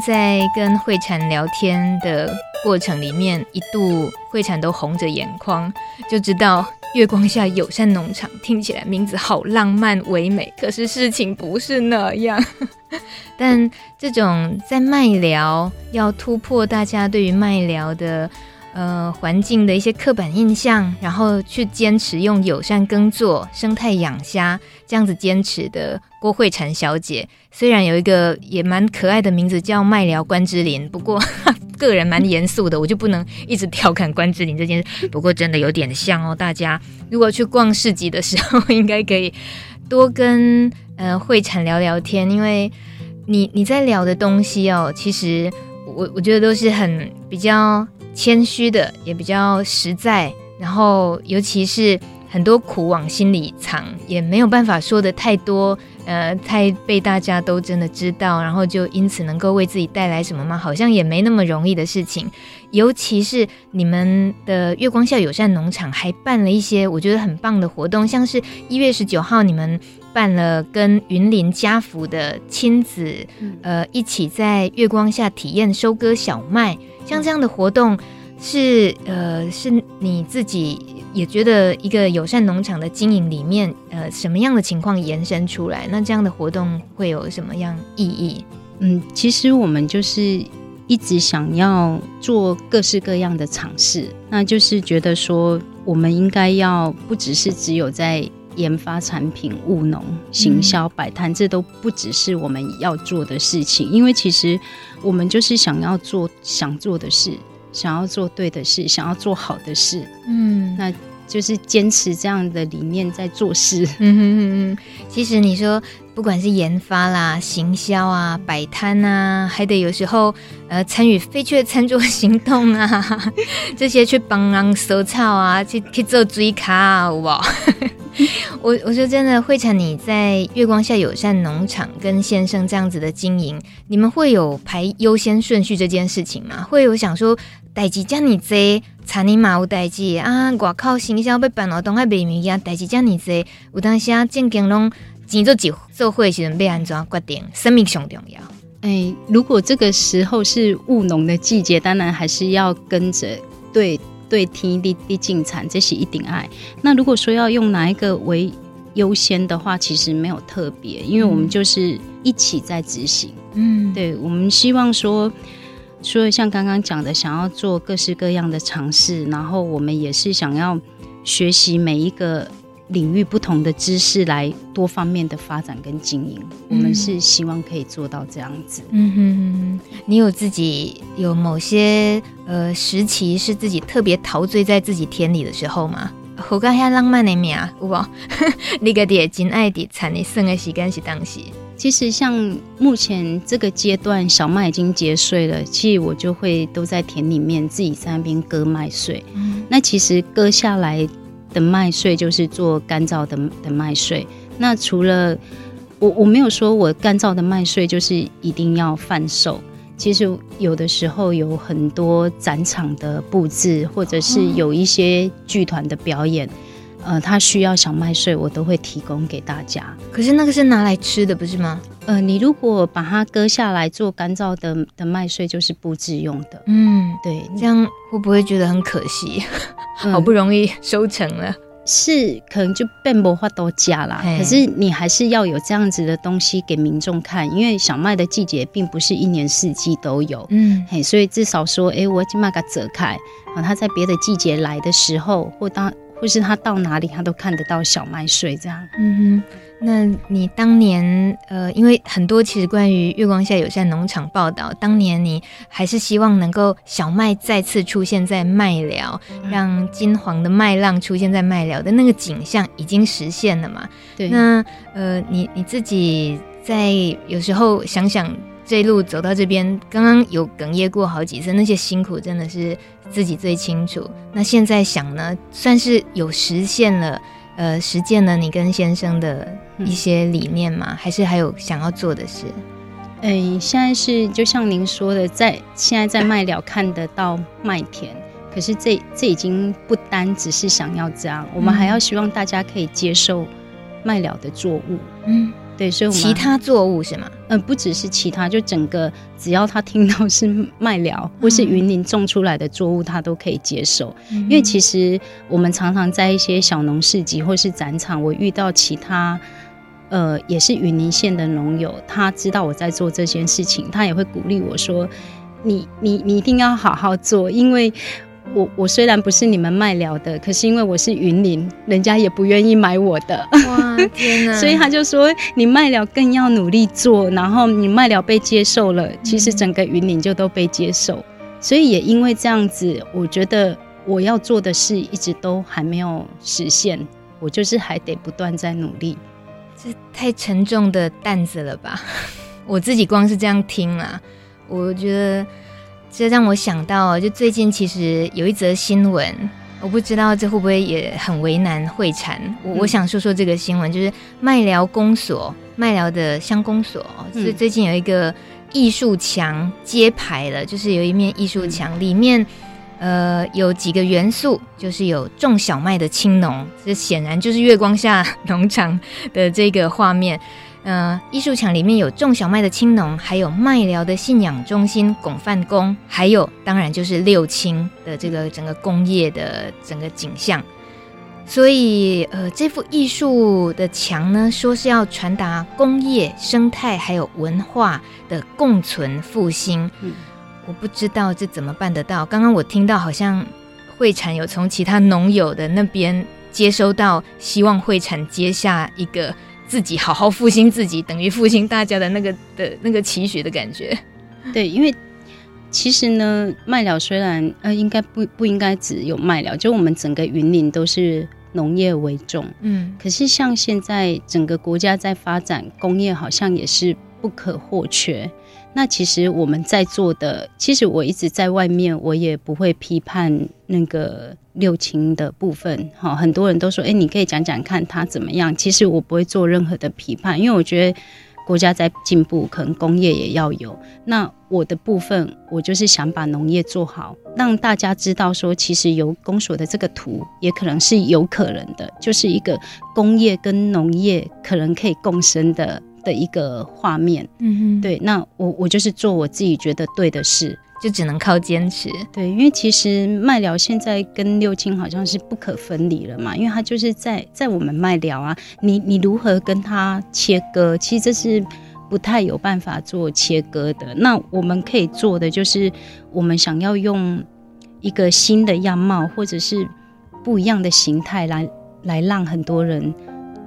在跟慧婵聊天的过程里面，一度慧婵都红着眼眶，就知道月光下友善农场听起来名字好浪漫唯美，可是事情不是那样。但这种在麦聊要突破大家对于麦聊的。呃，环境的一些刻板印象，然后去坚持用友善耕作、生态养虾这样子坚持的郭慧婵小姐，虽然有一个也蛮可爱的名字叫麦聊关之琳，不过 个人蛮严肃的，我就不能一直调侃关之琳这件事。不过真的有点像哦，大家如果去逛市集的时候，应该可以多跟呃慧婵聊聊天，因为你你在聊的东西哦，其实我我觉得都是很比较。谦虚的也比较实在，然后尤其是很多苦往心里藏，也没有办法说得太多，呃，太被大家都真的知道，然后就因此能够为自己带来什么吗？好像也没那么容易的事情。尤其是你们的月光下友善农场还办了一些我觉得很棒的活动，像是一月十九号你们办了跟云林家福的亲子，呃，一起在月光下体验收割小麦。像这样的活动是呃，是你自己也觉得一个友善农场的经营里面，呃，什么样的情况延伸出来？那这样的活动会有什么样意义？嗯，其实我们就是一直想要做各式各样的尝试，那就是觉得说，我们应该要不只是只有在研发产品、务农、行销、摆摊，这都不只是我们要做的事情，因为其实。我们就是想要做想做的事，想要做对的事，想要做好的事。嗯，那就是坚持这样的理念在做事。嗯哼哼哼。其实你说，不管是研发啦、行销啊、摆摊啊，还得有时候呃参与飞雀餐桌行动啊，这些去帮忙收草啊，去去做追卡啊，好不好？我我说真的，慧婵你在月光下友善农场跟先生这样子的经营，你们会有排优先顺序这件事情吗？会有想说，代志这么多，产你嘛有代志啊，外口行销要办活动还卖物件，代志这么多，有当时啊正经拢钱做几做会时阵要安怎决定？生命上重要。哎、欸，如果这个时候是务农的季节，当然还是要跟着对。对，天地地进产，这是一定爱。那如果说要用哪一个为优先的话，其实没有特别，因为我们就是一起在执行。嗯，对，我们希望说，说像刚刚讲的，想要做各式各样的尝试，然后我们也是想要学习每一个。领域不同的知识来多方面的发展跟经营，嗯，我们是希望可以做到这样子。嗯哼哼，你有自己有某些呃时期是自己特别陶醉在自己田里的时候吗？好个遐浪漫的名，有无？你个爹真爱的产的生的时间是当时。其实像目前这个阶段，小麦已经结穗了，其实我就会都在田里面自己在那边割麦穗。嗯，那其实割下来。的麦穗就是做干燥的的麦穗。那除了我我没有说我干燥的麦穗就是一定要贩售。其实有的时候有很多展场的布置，或者是有一些剧团的表演，呃，他需要小麦穗，我都会提供给大家。可是那个是拿来吃的，不是吗？呃，你如果把它割下来做干燥的的麦穗，就是布置用的。嗯，对，这样会不会觉得很可惜？好不容易收成了，嗯、是可能就变不化多加啦。可是你还是要有这样子的东西给民众看，因为小麦的季节并不是一年四季都有。嗯，嘿，所以至少说，哎、欸，我今麦给折开啊，它在别的季节来的时候，或当或是他到哪里，他都看得到小麦穗这样。嗯哼。那你当年，呃，因为很多其实关于月光下友善农场报道，当年你还是希望能够小麦再次出现在麦寮，让金黄的麦浪出现在麦寮的那个景象已经实现了嘛？对。那呃，你你自己在有时候想想这一路走到这边，刚刚有哽咽过好几次，那些辛苦真的是自己最清楚。那现在想呢，算是有实现了。呃，实践了你跟先生的一些理念吗？嗯、还是还有想要做的事？哎、欸，现在是就像您说的，在现在在麦寮看得到麦田，可是这这已经不单只是想要这样，我们还要希望大家可以接受麦寮的作物。嗯，对，所以我们其他作物是吗？呃，不只是其他，就整个只要他听到是麦寮或是云林种出来的作物，他都可以接受。嗯、因为其实我们常常在一些小农市集或是展场，我遇到其他呃也是云林县的农友，他知道我在做这件事情，他也会鼓励我说：“你你你一定要好好做，因为。”我我虽然不是你们麦寮的，可是因为我是云林，人家也不愿意买我的。哇，天哪！所以他就说，你麦寮更要努力做，然后你麦寮被接受了，其实整个云林就都被接受。嗯。所以也因为这样子，我觉得我要做的事一直都还没有实现，我就是还得不断在努力。这太沉重的担子了吧？我自己光是这样听啊，我觉得。这让我想到，就最近其实有一则新闻，我不知道这会不会也很为难会产。我我想说说这个新闻，就是麦寮公所，麦寮的乡公所，是最近有一个艺术墙揭牌了，就是有一面艺术墙里面，呃，有几个元素，就是有种小麦的青农，这显然就是月光下 农场的这个画面。呃，艺术墙里面有种小麦的青农，还有麦寮的信仰中心拱范宫，还有当然就是六轻的这个整个工业的整个景象。所以，呃，这幅艺术的墙呢，说是要传达工业、生态还有文化的共存复兴。嗯，我不知道这怎么办得到。刚刚我听到好像会产有从其他农友的那边接收到，希望会产接下一个。自己好好复兴自己，等于复兴大家的那个的那个期许的感觉。对，因为其实呢，麦寮虽然呃，应该不不应该只有麦寮，就我们整个云林都是农业为重，嗯。可是像现在整个国家在发展工业，好像也是不可或缺。那其实我们在做的，其实我一直在外面，我也不会批判那个六亲的部分。哈，很多人都说，哎，你可以讲讲看他怎么样。其实我不会做任何的批判，因为我觉得国家在进步，可能工业也要有。那我的部分，我就是想把农业做好，让大家知道说，其实有公所的这个图，也可能是有可能的，就是一个工业跟农业可能可以共生的。的一个画面，嗯哼，对，那我我就是做我自己觉得对的事，就只能靠坚持，对，因为其实麦寮现在跟六亲好像是不可分离了嘛，因为他就是在在我们麦寮啊，你你如何跟他切割，其实这是不太有办法做切割的。那我们可以做的就是，我们想要用一个新的样貌，或者是不一样的形态来来让很多人。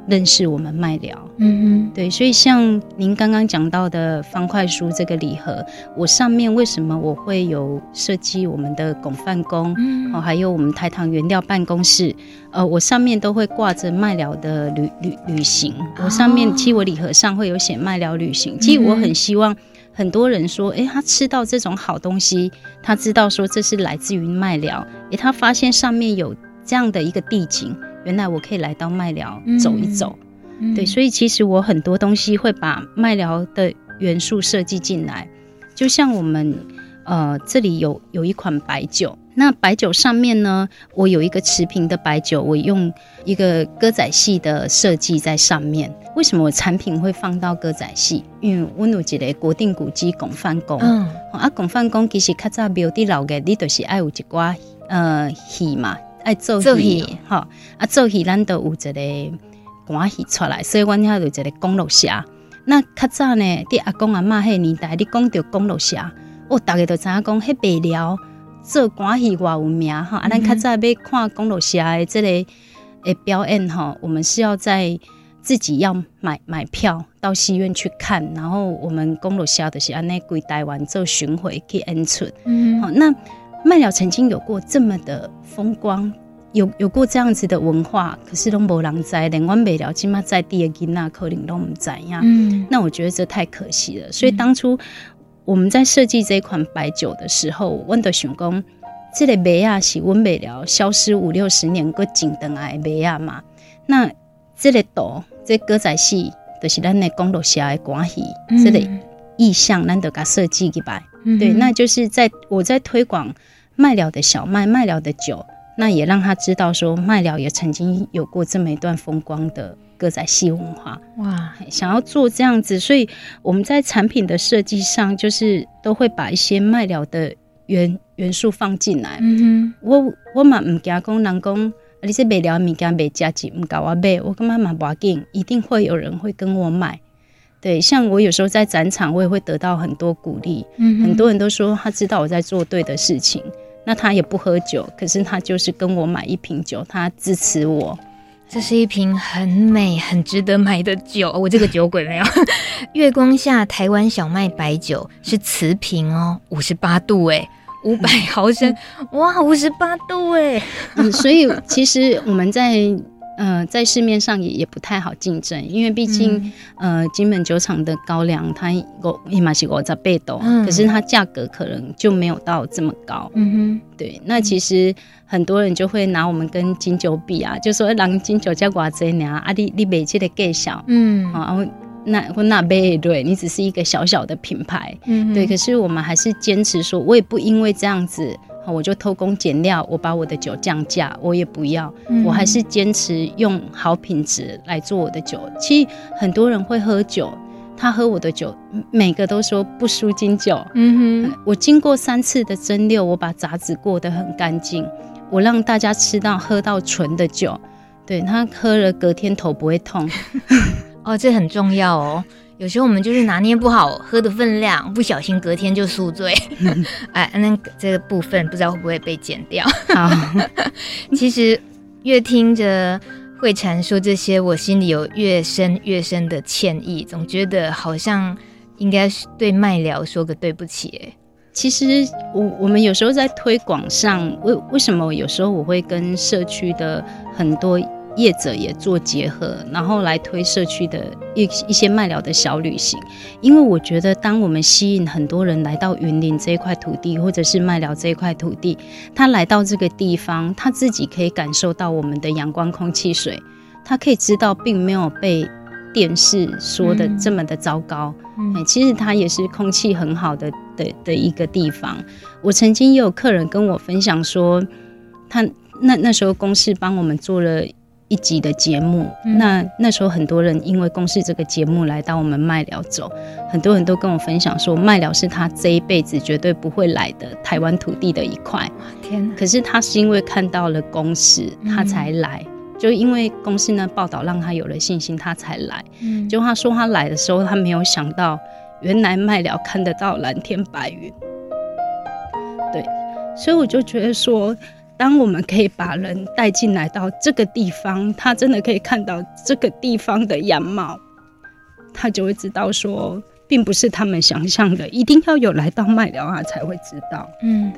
认识我们麦寮，嗯哼，对，所以像您刚刚讲到的方块书这个礼盒，我上面为什么我会有设计我们的拱饭宫，嗯，哦，还有我们台糖原料办公室，呃，我上面都会挂着麦寮的旅旅旅行，我上面其实我礼盒上会有写麦寮旅行，其实我很希望很多人说，哎，他吃到这种好东西，他知道说这是来自于麦寮，诶，他发现上面有这样的一个地景。原来我可以来到麦寮走一走，嗯，对，所以其实我很多东西会把麦寮的元素设计进来，就像我们呃这里有有一款白酒，那白酒上面呢，我有一个持瓶的白酒，我用一个歌仔戏的设计在上面。为什么我产品会放到歌仔戏？因为我有一个国定古迹拱范宫，嗯，啊拱范宫其实较早庙里老的，你都是爱有一寡呃戏嘛。爱做戏，哈啊做戏，咱都有一个关系出来，所以阮遐有一个公路社。那较早呢，伫阿公阿嬷迄年代，你讲着公路社，哦，逐个都知影讲，迄白了做关系偌有名哈。啊，咱较早要看公路社的这个诶表演哈，我们是要在自己要买买票到戏院去看，然后我们公路社的是安尼规台湾做巡回去演出。嗯，好那。麦寮曾经有过这么的风光，有有过这样子的文化，可是都没人知，连我麦寮起码在地的囡仔可能都不知呀。嗯，那我觉得这太可惜了。所以当初我们在设计这一款白酒的时候，我的想讲，这个麦亚是温麦寮消失五六十年搁景灯来麦亚嘛。那这个岛，这歌仔戏就是咱的公路下的关系，这个意象，咱得给设计一摆。对，那就是在我在推广。麦寮的小麦，麦寮的酒，那也让他知道说麦寮也曾经有过这么一段风光的歌仔戏文化。哇，想要做这样子，所以我们在产品的设计上，就是都会把一些麦寮的元元素放进来。嗯哼，我我嘛唔惊讲人讲，你这卖了物件卖价钱唔够我买，我干嘛嘛不要紧，一定会有人会跟我买。对，像我有时候在展场，我也会得到很多鼓励。嗯，很多人都说他知道我在做对的事情，那他也不喝酒，可是他就是跟我买一瓶酒，他支持我。这是一瓶很美、很值得买的酒。我这个酒鬼没有。月光下台湾小麦白酒是瓷瓶哦，五十八度哎，五百毫升，哇，五十八度哎。嗯，所以其实我们在。呃，在市面上也也不太好竞争，因为毕竟，嗯、呃，金门酒厂的高粱它我一码是我在贝斗，可是它价格可能就没有到这么高。嗯哼，对。那其实很多人就会拿我们跟金酒比啊，就说人金酒价寡这样啊，你你卖这个价小，嗯，啊，那我那杯对你只是一个小小的品牌，嗯，对。可是我们还是坚持说，我也不因为这样子。我就偷工减料，我把我的酒降价，我也不要，嗯、我还是坚持用好品质来做我的酒。其实很多人会喝酒，他喝我的酒，每个都说不输金酒。嗯哼，我经过三次的蒸馏，我把杂质过得很干净，我让大家吃到喝到纯的酒，对，他喝了隔天头不会痛。哦，这很重要哦。有时候我们就是拿捏不好喝的分量，不小心隔天就宿醉。哎，那这个部分不知道会不会被剪掉。好，其实越听着慧婵说这些，我心里有越深越深的歉意，总觉得好像应该是对麦聊说个对不起。哎，其实我我们有时候在推广上，为为什么有时候我会跟社区的很多。业者也做结合，然后来推社区的一一些麦寮的小旅行。因为我觉得，当我们吸引很多人来到云林这一块土地，或者是麦寮这一块土地，他来到这个地方，他自己可以感受到我们的阳光、空气、水，他可以知道，并没有被电视说的这么的糟糕。嗯，嗯，其实它也是空气很好的的的一个地方。我曾经也有客人跟我分享说，他那那时候公司帮我们做了。一集的节目，嗯、那那时候很多人因为公视这个节目来到我们麦聊走，很多人都跟我分享说，麦聊是他这一辈子绝对不会来的台湾土地的一块。天哪！可是他是因为看到了公视，他才来，嗯、就因为公司呢报道让他有了信心，他才来。嗯，就他说他来的时候，他没有想到，原来麦寮看得到蓝天白云。对，所以我就觉得说。当我们可以把人带进来到这个地方，他真的可以看到这个地方的样貌，他就会知道说，并不是他们想象的，一定要有来到麦寮啊才会知道。嗯，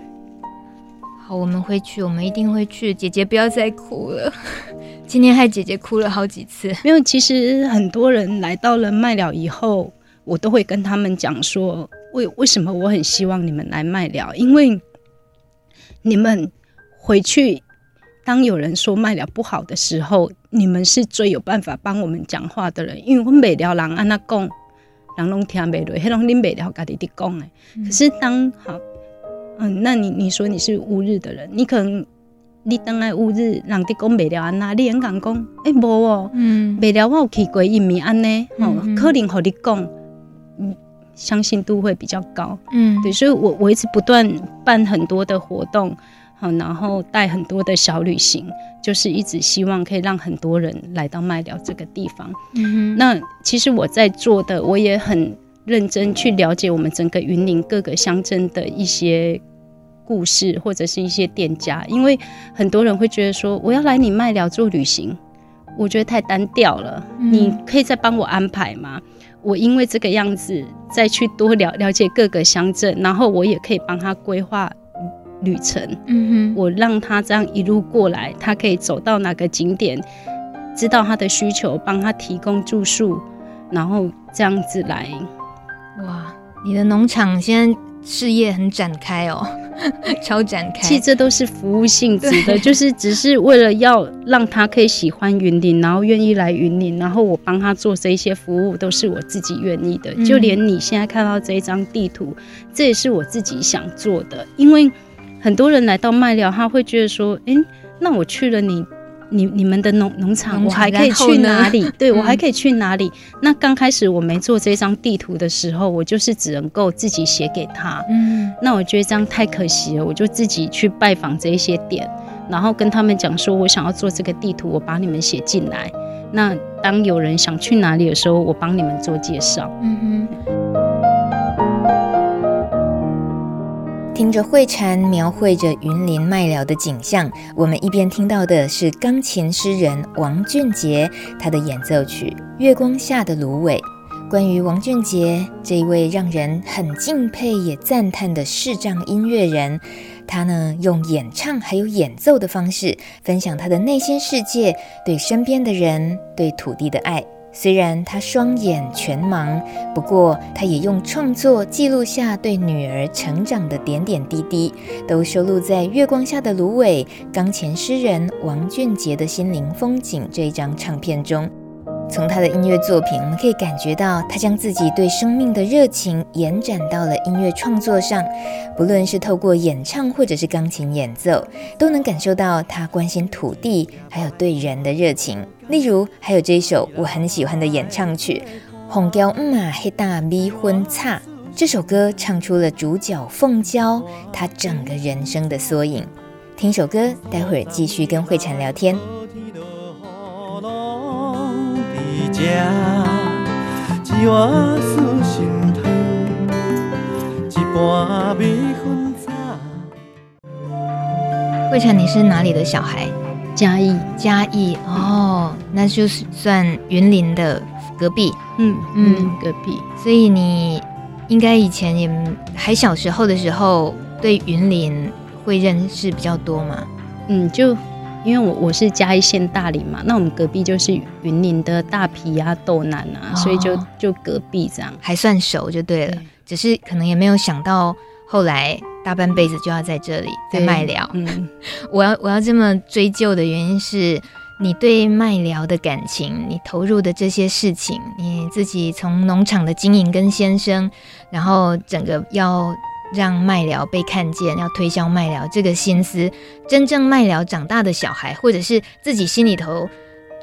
好，我们会去，我们一定会去。姐姐不要再哭了，今天害姐姐哭了好几次。没有，其实很多人来到了麦寮以后，我都会跟他们讲说，为为什么我很希望你们来麦寮，因为你们。回去，当有人说卖了不好的时候，你们是最有办法帮我们讲话的人，因为我们麦寮人安那讲，人拢听不落，迄拢恁麦寮家己的讲诶。可是当好，嗯，那你你说你是乌日的人，你可能你当来乌日，人哋讲麦寮安那，你很敢讲，诶无哦，嗯，麦寮我有去过，伊咪安呢，哦，可能和你讲，嗯，相信度会比较高，嗯，对，所以我我一直不断办很多的活动。好，然后带很多的小旅行，就是一直希望可以让很多人来到麦寮这个地方。嗯哼，那其实我在做的，我也很认真去了解我们整个云林各个乡镇的一些故事，或者是一些店家，因为很多人会觉得说，我要来你麦寮做旅行，我觉得太单调了。嗯、你可以再帮我安排吗？我因为这个样子再去多了了解各个乡镇，然后我也可以帮他规划。旅程，嗯哼，我让他这样一路过来，他可以走到哪个景点，知道他的需求，帮他提供住宿，然后这样子来。哇，你的农场现在事业很展开哦，超展开。其实这都是服务性质的，就是只是为了要让他可以喜欢云林，然后愿意来云林，然后我帮他做这些服务，都是我自己愿意的。嗯、就连你现在看到这一张地图，这也是我自己想做的，因为。很多人来到麦寮，他会觉得说：“诶，那我去了你你你们的农农场，我还可以去哪里？对，我还可以去哪里？嗯、那刚开始我没做这张地图的时候，我就是只能够自己写给他。嗯，那我觉得这样太可惜了，我就自己去拜访这一些点，然后跟他们讲说，我想要做这个地图，我把你们写进来。那当有人想去哪里的时候，我帮你们做介绍。嗯哼。听着慧禅描绘着云林麦寮的景象，我们一边听到的是钢琴诗人王俊杰他的演奏曲《月光下的芦苇》。关于王俊杰这一位让人很敬佩也赞叹的视障音乐人，他呢用演唱还有演奏的方式，分享他的内心世界，对身边的人，对土地的爱。虽然他双眼全盲，不过他也用创作记录下对女儿成长的点点滴滴，都收录在《月光下的芦苇》钢琴诗人王俊杰的心灵风景这一张唱片中。从他的音乐作品，我们可以感觉到他将自己对生命的热情延展到了音乐创作上。不论是透过演唱或者是钢琴演奏，都能感受到他关心土地还有对人的热情。例如，还有这一首我很喜欢的演唱曲《凤娇妈黑大咪婚叉》。这首歌唱出了主角凤娇她整个人生的缩影。听首歌，待会儿继续跟慧婵聊天。慧婵，你是哪里的小孩？嘉义，嘉义哦，那就是算云林的隔壁。嗯嗯，隔壁。所以你应该以前也还小时候的时候，对云林会认识比较多嘛？嗯，就。因为我我是嘉义县大林嘛，那我们隔壁就是云林的大皮啊、豆南啊，哦、所以就就隔壁这样，还算熟就对了。对，只是可能也没有想到后来大半辈子就要在这里在麦寮。嗯，我要我要这么追究的原因是你对麦寮的感情，你投入的这些事情，你自己从农场的经营跟先生，然后整个要。让麦聊被看见，要推销麦聊这个心思，真正麦聊长大的小孩，或者是自己心里头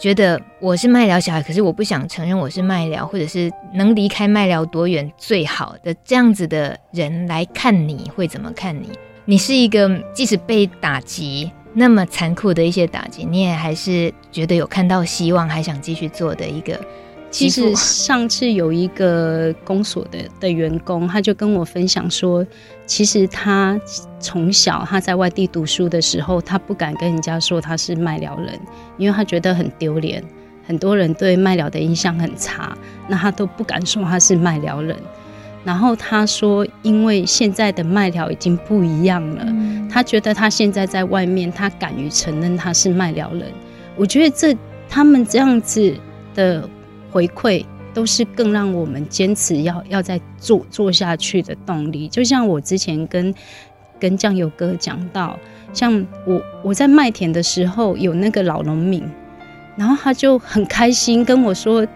觉得我是麦聊小孩，可是我不想承认我是麦聊，或者是能离开麦聊多远最好的这样子的人来看你会怎么看你？你是一个即使被打击那么残酷的一些打击，你也还是觉得有看到希望，还想继续做的一个。其实上次有一个公所的的员工，他就跟我分享说，其实他从小他在外地读书的时候，他不敢跟人家说他是麦寮人，因为他觉得很丢脸，很多人对麦寮的印象很差，那他都不敢说他是麦寮人。然后他说，因为现在的麦寮已经不一样了，他觉得他现在在外面，他敢于承认他是麦寮人。我觉得这他们这样子的。回馈都是更让我们坚持要要再做做下去的动力。就像我之前跟跟酱油哥讲到，像我我在麦田的时候，有那个老农民，然后他就很开心跟我说：“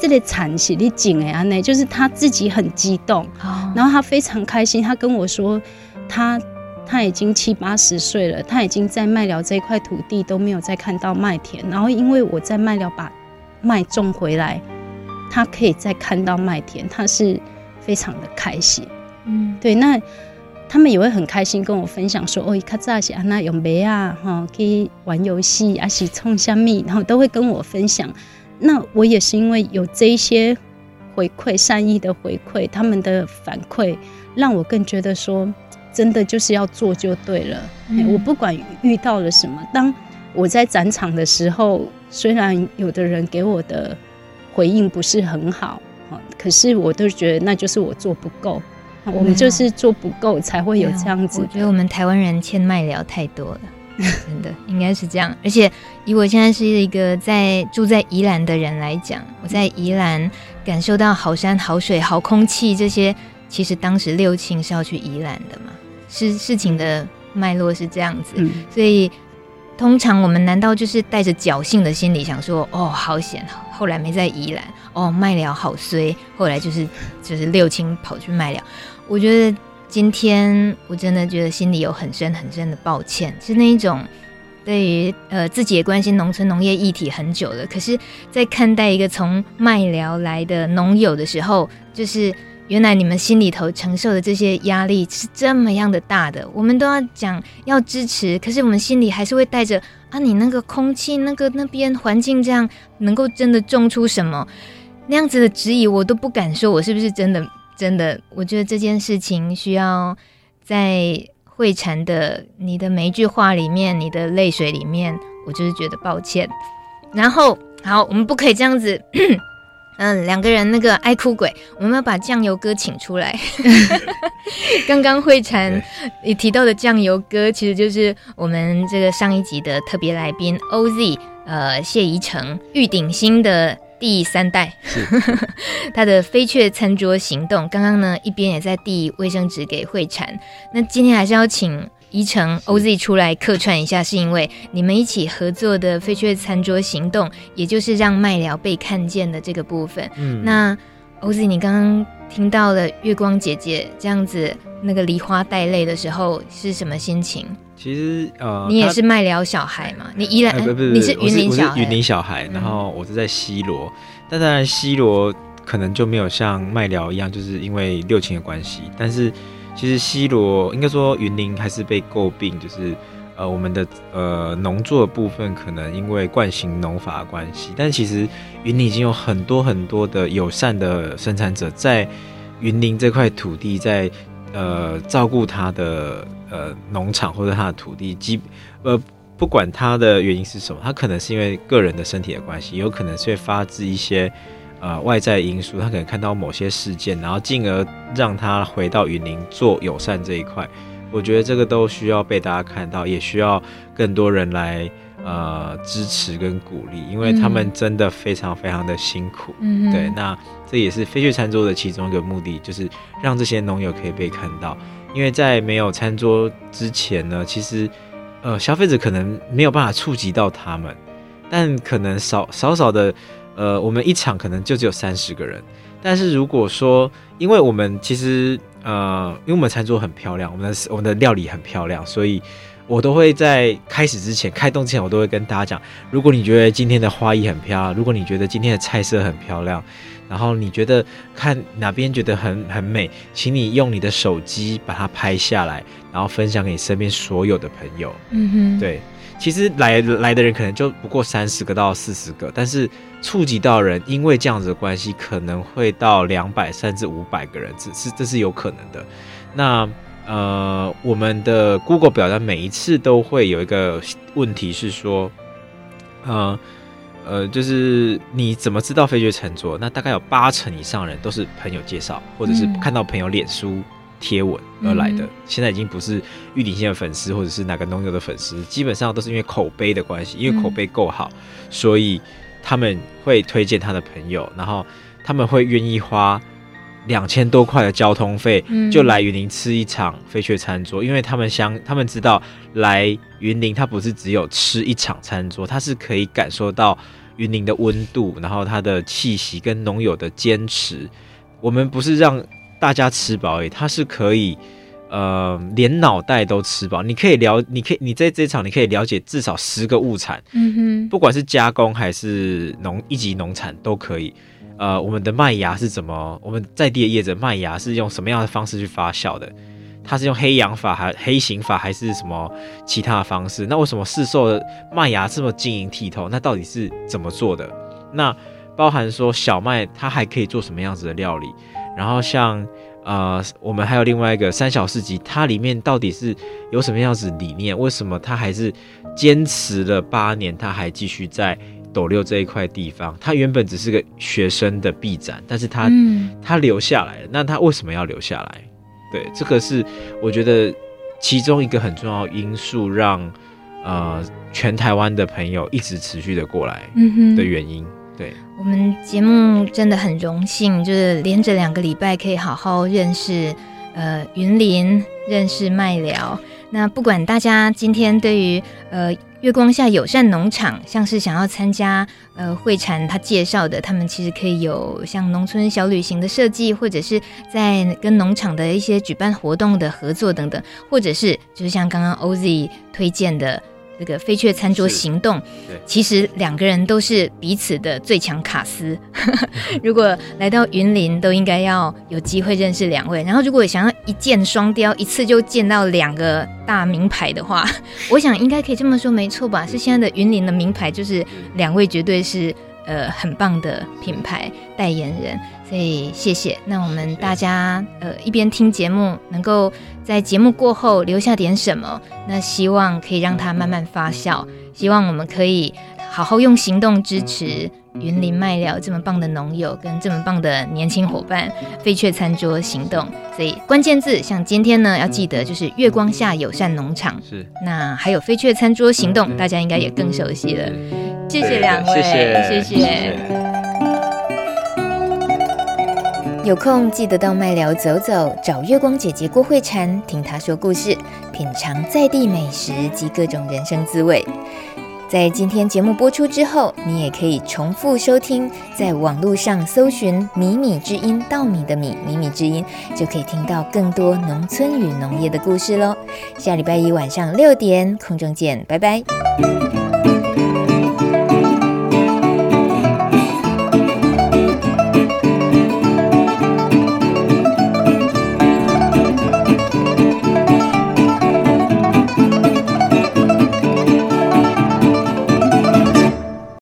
这里产是你种的安内就是他自己很激动，然后他非常开心。他跟我说，他他已经七八十岁了，他已经在麦寮这块土地都没有再看到麦田，然后因为我在麦寮把。麦种回来，他可以再看到麦田，他是非常的开心。嗯，对，那他们也会很开心跟我分享说，哦，卡扎西安娜有没啊？哈，可以玩游戏，还是冲香蜜，然后都会跟我分享。那我也是因为有这一些回馈，善意的回馈，他们的反馈，让我更觉得说，真的就是要做就对了。嗯，我不管遇到了什么，当。我在展场的时候，虽然有的人给我的回应不是很好，可是我都觉得那就是我做不够，我们就是做不够才会有这样子。我觉得我们台湾人欠麦聊太多了，真的应该是这样。而且以我现在是一个在住在宜兰的人来讲，我在宜兰感受到好山好水好空气这些，其实当时六亲是要去宜兰的嘛，是事情的脉络是这样子，嗯、所以。通常我们难道就是带着侥幸的心理想说，哦，好险，后来没在宜兰，哦，麦寮好衰，后来就是就是六亲跑去麦寮。我觉得今天我真的觉得心里有很深很深的抱歉，是那一种对于呃自己也关心农村农业议题很久了，可是，在看待一个从麦寮来的农友的时候，就是原来你们心里头承受的这些压力是这么样的大的。我们都要讲要支持，可是我们心里还是会带着啊，你那个空气那个那边环境这样能够真的种出什么那样子的质疑，我都不敢说，我是不是真的真的？我觉得这件事情需要在。会禅的你的每一句话里面，你的泪水里面，我就是觉得抱歉。然后，好，我们不可以这样子，嗯，两个人那个爱哭鬼，我们要把酱油哥请出来。刚刚慧婵你提到的酱油哥，其实就是我们这个上一集的特别来宾 OZ，呃，谢宜成玉鼎新的。第三代，他的飞雀餐桌行动，刚刚呢一边也在递卫生纸给慧婵。那今天还是要请宜成 OZ 出来客串一下，是因为你们一起合作的飞雀餐桌行动，也就是让麦聊被看见的这个部分。嗯，那 OZ，你刚刚听到了月光姐姐这样子那个梨花带泪的时候，是什么心情？其实呃，你也是麦聊小孩嘛？你依然、呃、不不不，你是云林小孩，云林小孩。然后我是在西罗，嗯、但当然西罗可能就没有像麦聊一样，就是因为六亲的关系。但是其实西罗应该说云林还是被诟病，就是呃我们的呃农作部分可能因为惯行农法的关系。但其实云林已经有很多很多的友善的生产者在云林这块土地在呃照顾他的。呃，农场或者他的土地，基呃，不管他的原因是什么，他可能是因为个人的身体的关系，有可能是会发自一些呃外在因素，他可能看到某些事件，然后进而让他回到云林做友善这一块。我觉得这个都需要被大家看到，也需要更多人来呃支持跟鼓励，因为他们真的非常非常的辛苦。嗯，对，那这也是飞去餐桌的其中一个目的，就是让这些农友可以被看到。因为在没有餐桌之前呢，其实，呃，消费者可能没有办法触及到他们，但可能少少少的，呃，我们一场可能就只有三十个人。但是如果说，因为我们其实，呃，因为我们餐桌很漂亮，我们的我们的料理很漂亮，所以我都会在开始之前、开动之前，我都会跟大家讲，如果你觉得今天的花艺很漂亮，如果你觉得今天的菜色很漂亮。然后你觉得看哪边觉得很很美，请你用你的手机把它拍下来，然后分享给你身边所有的朋友。嗯哼，对，其实来来的人可能就不过三十个到四十个，但是触及到人，因为这样子的关系，可能会到两百甚至五百个人，这是这是有可能的。那呃，我们的 Google 表单每一次都会有一个问题是说，呃。呃，就是你怎么知道飞雀餐桌？那大概有八成以上人都是朋友介绍，或者是看到朋友脸书贴文而来的。嗯、现在已经不是玉林县的粉丝，或者是哪个农友的粉丝，基本上都是因为口碑的关系，因为口碑够好，嗯、所以他们会推荐他的朋友，然后他们会愿意花两千多块的交通费，就来云林吃一场飞雀餐桌，因为他们相他们知道来云林，他不是只有吃一场餐桌，他是可以感受到。云林的温度，然后它的气息跟农友的坚持，我们不是让大家吃饱诶，它是可以，呃，连脑袋都吃饱。你可以了，你可以，你在这场你可以了解至少十个物产，嗯哼，不管是加工还是农一级农产都可以。呃，我们的麦芽是怎么，我们在地的叶子麦芽是用什么样的方式去发酵的？它是用黑氧法还黑型法还是什么其他的方式？那为什么市售的麦芽这么晶莹剔透？那到底是怎么做的？那包含说小麦它还可以做什么样子的料理？然后像呃，我们还有另外一个三小市集，它里面到底是有什么样子理念？为什么它还是坚持了八年，它还继续在斗六这一块地方？它原本只是个学生的臂展，但是它它留下来了。那它为什么要留下来？对，这个是我觉得其中一个很重要因素，让呃全台湾的朋友一直持续的过来的原因。对，我们节目真的很荣幸，就是连着两个礼拜可以好好认识呃云林，认识麦寮。那不管大家今天对于呃。月光下友善农场，像是想要参加呃慧婵他介绍的，他们其实可以有像农村小旅行的设计，或者是在跟农场的一些举办活动的合作等等，或者是就是像刚刚 OZ 推荐的这个飞雀餐桌行动，其实两个人都是彼此的最强卡司。如果来到云林，都应该要有机会认识两位。然后，如果想要一箭双雕，一次就见到两个大名牌的话，我想应该可以这么说，没错吧？是现在的云林的名牌，就是两位绝对是呃很棒的品牌代言人。所以谢谢。那我们大家呃一边听节目，能够在节目过后留下点什么？那希望可以让它慢慢发酵。希望我们可以好好用行动支持云林麦寮这么棒的农友跟这么棒的年轻伙伴——飞雀餐桌行动。所以关键字像今天呢，要记得就是月光下友善农场。是。那还有飞雀餐桌行动，大家应该也更熟悉了。谢谢两位，谢谢。谢谢有空记得到麦聊走走，找月光姐姐郭慧婵，听她说故事，品尝在地美食及各种人生滋味。在今天节目播出之后，你也可以重复收听，在网络上搜寻“米米之音”，稻米的米，米米之音，就可以听到更多农村与农业的故事喽。下礼拜一晚上六点空中见，拜拜。